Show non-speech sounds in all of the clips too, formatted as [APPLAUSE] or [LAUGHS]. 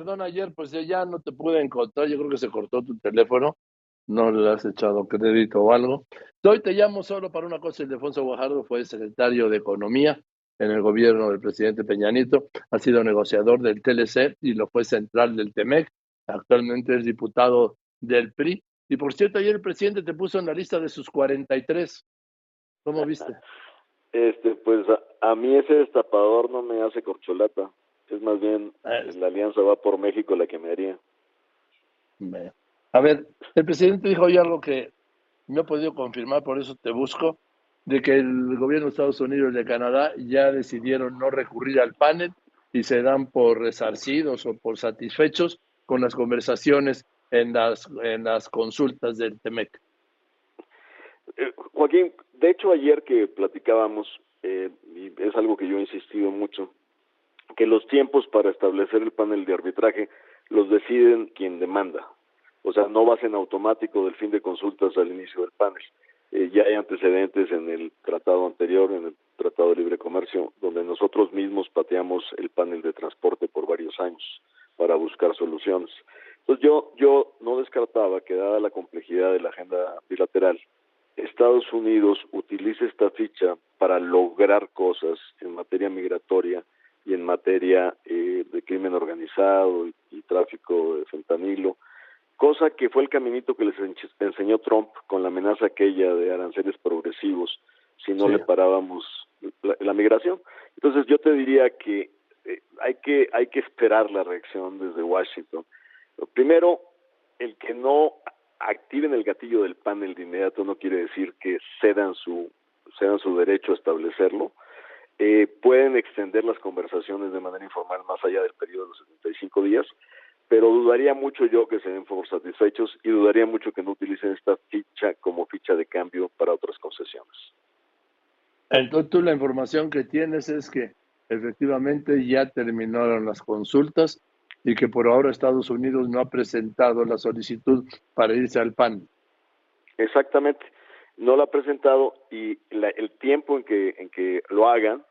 Perdón, ayer pues ya no te pude encontrar, yo creo que se cortó tu teléfono, no le has echado crédito o algo. Hoy te llamo solo para una cosa, Ildefonso Guajardo fue secretario de Economía en el gobierno del presidente Peñanito, ha sido negociador del TLC y lo fue central del TEMEC, actualmente es diputado del PRI. Y por cierto, ayer el presidente te puso en la lista de sus 43. ¿Cómo viste? [LAUGHS] Este, pues a, a mí ese destapador no me hace corcholata. Es más bien Ah, la alianza va por México la que me haría. A ver, el presidente dijo hoy algo que no he podido confirmar, por eso te busco, de que el gobierno de Estados Unidos y de Canadá ya decidieron no recurrir al panel y se dan por resarcidos o por satisfechos con las conversaciones en las, en las consultas del TEMEC. Eh, Joaquín, de hecho ayer que platicábamos, eh, y es algo que yo he insistido mucho, que los tiempos para establecer el panel de arbitraje los deciden quien demanda. O sea, no vas en automático del fin de consultas al inicio del panel. Eh, ya hay antecedentes en el tratado anterior, en el Tratado de Libre Comercio, donde nosotros mismos pateamos el panel de transporte por varios años para buscar soluciones. Entonces yo, yo no descartaba que dada la complejidad de la agenda bilateral, Estados Unidos utilice esta ficha para lograr cosas en materia migratoria y en materia eh, de crimen organizado y, y tráfico de fentanilo, cosa que fue el caminito que les enseñó Trump con la amenaza aquella de aranceles progresivos si no Sí. le parábamos la, la migración. Entonces yo te diría que eh, hay que hay que esperar la reacción desde Washington. Primero, el que no activen el gatillo del panel de inmediato no quiere decir que cedan su cedan su derecho a establecerlo. Eh, pueden extender las conversaciones de manera informal más allá del periodo de los 75 días, pero dudaría mucho yo que se den por satisfechos y dudaría mucho que no utilicen esta ficha como ficha de cambio para otras concesiones. Entonces tú la información que tienes es que efectivamente ya terminaron las consultas y que por ahora Estados Unidos no ha presentado la solicitud para irse al PAN. Exactamente, no la ha presentado y la- el tiempo en que en que lo hagan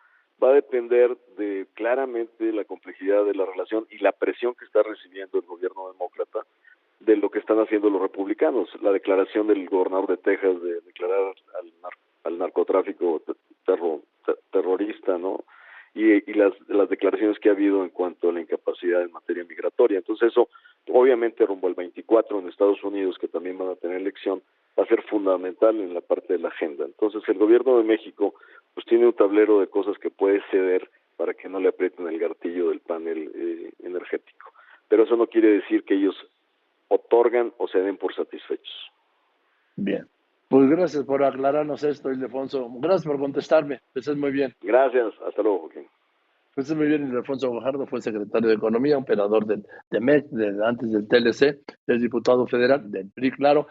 va a depender de claramente la complejidad de la relación y la presión que está recibiendo el gobierno demócrata de lo que están haciendo los republicanos. La declaración del gobernador de Texas de declarar al, nar- al narcotráfico te- terro- te- terrorista, ¿no? Y, y las, las declaraciones que ha habido en cuanto a la incapacidad en materia migratoria. Entonces eso, obviamente rumbo al 24 en Estados Unidos, que también van a tener elección, va a ser fundamental en la parte de la agenda. Entonces el gobierno de México pues tiene un tablero de cosas que puede ceder para que no le aprieten el gatillo del panel eh, energético. Pero eso no quiere decir que ellos otorgan o se den por satisfechos. Bien. Pues gracias por aclararnos esto, Ildefonso. Gracias por contestarme. Pues es muy bien. Gracias, hasta luego, Joaquín. Pues es muy bien, Ildefonso Guajardo fue secretario de Economía, operador del TEMEC, de, antes del TLC, es diputado federal del PRI, claro.